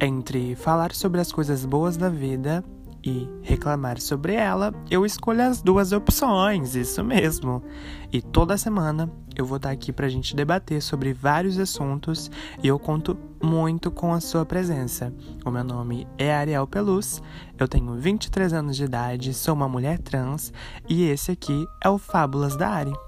Entre falar sobre as coisas boas da vida e reclamar sobre ela, eu escolho as duas opções, isso mesmo. E toda semana eu vou estar aqui pra gente debater sobre vários assuntos e eu conto muito com a sua presença. O meu nome é Ariel Peluz, eu tenho 23 anos de idade, sou uma mulher trans e esse aqui é o Fábulas da Ari.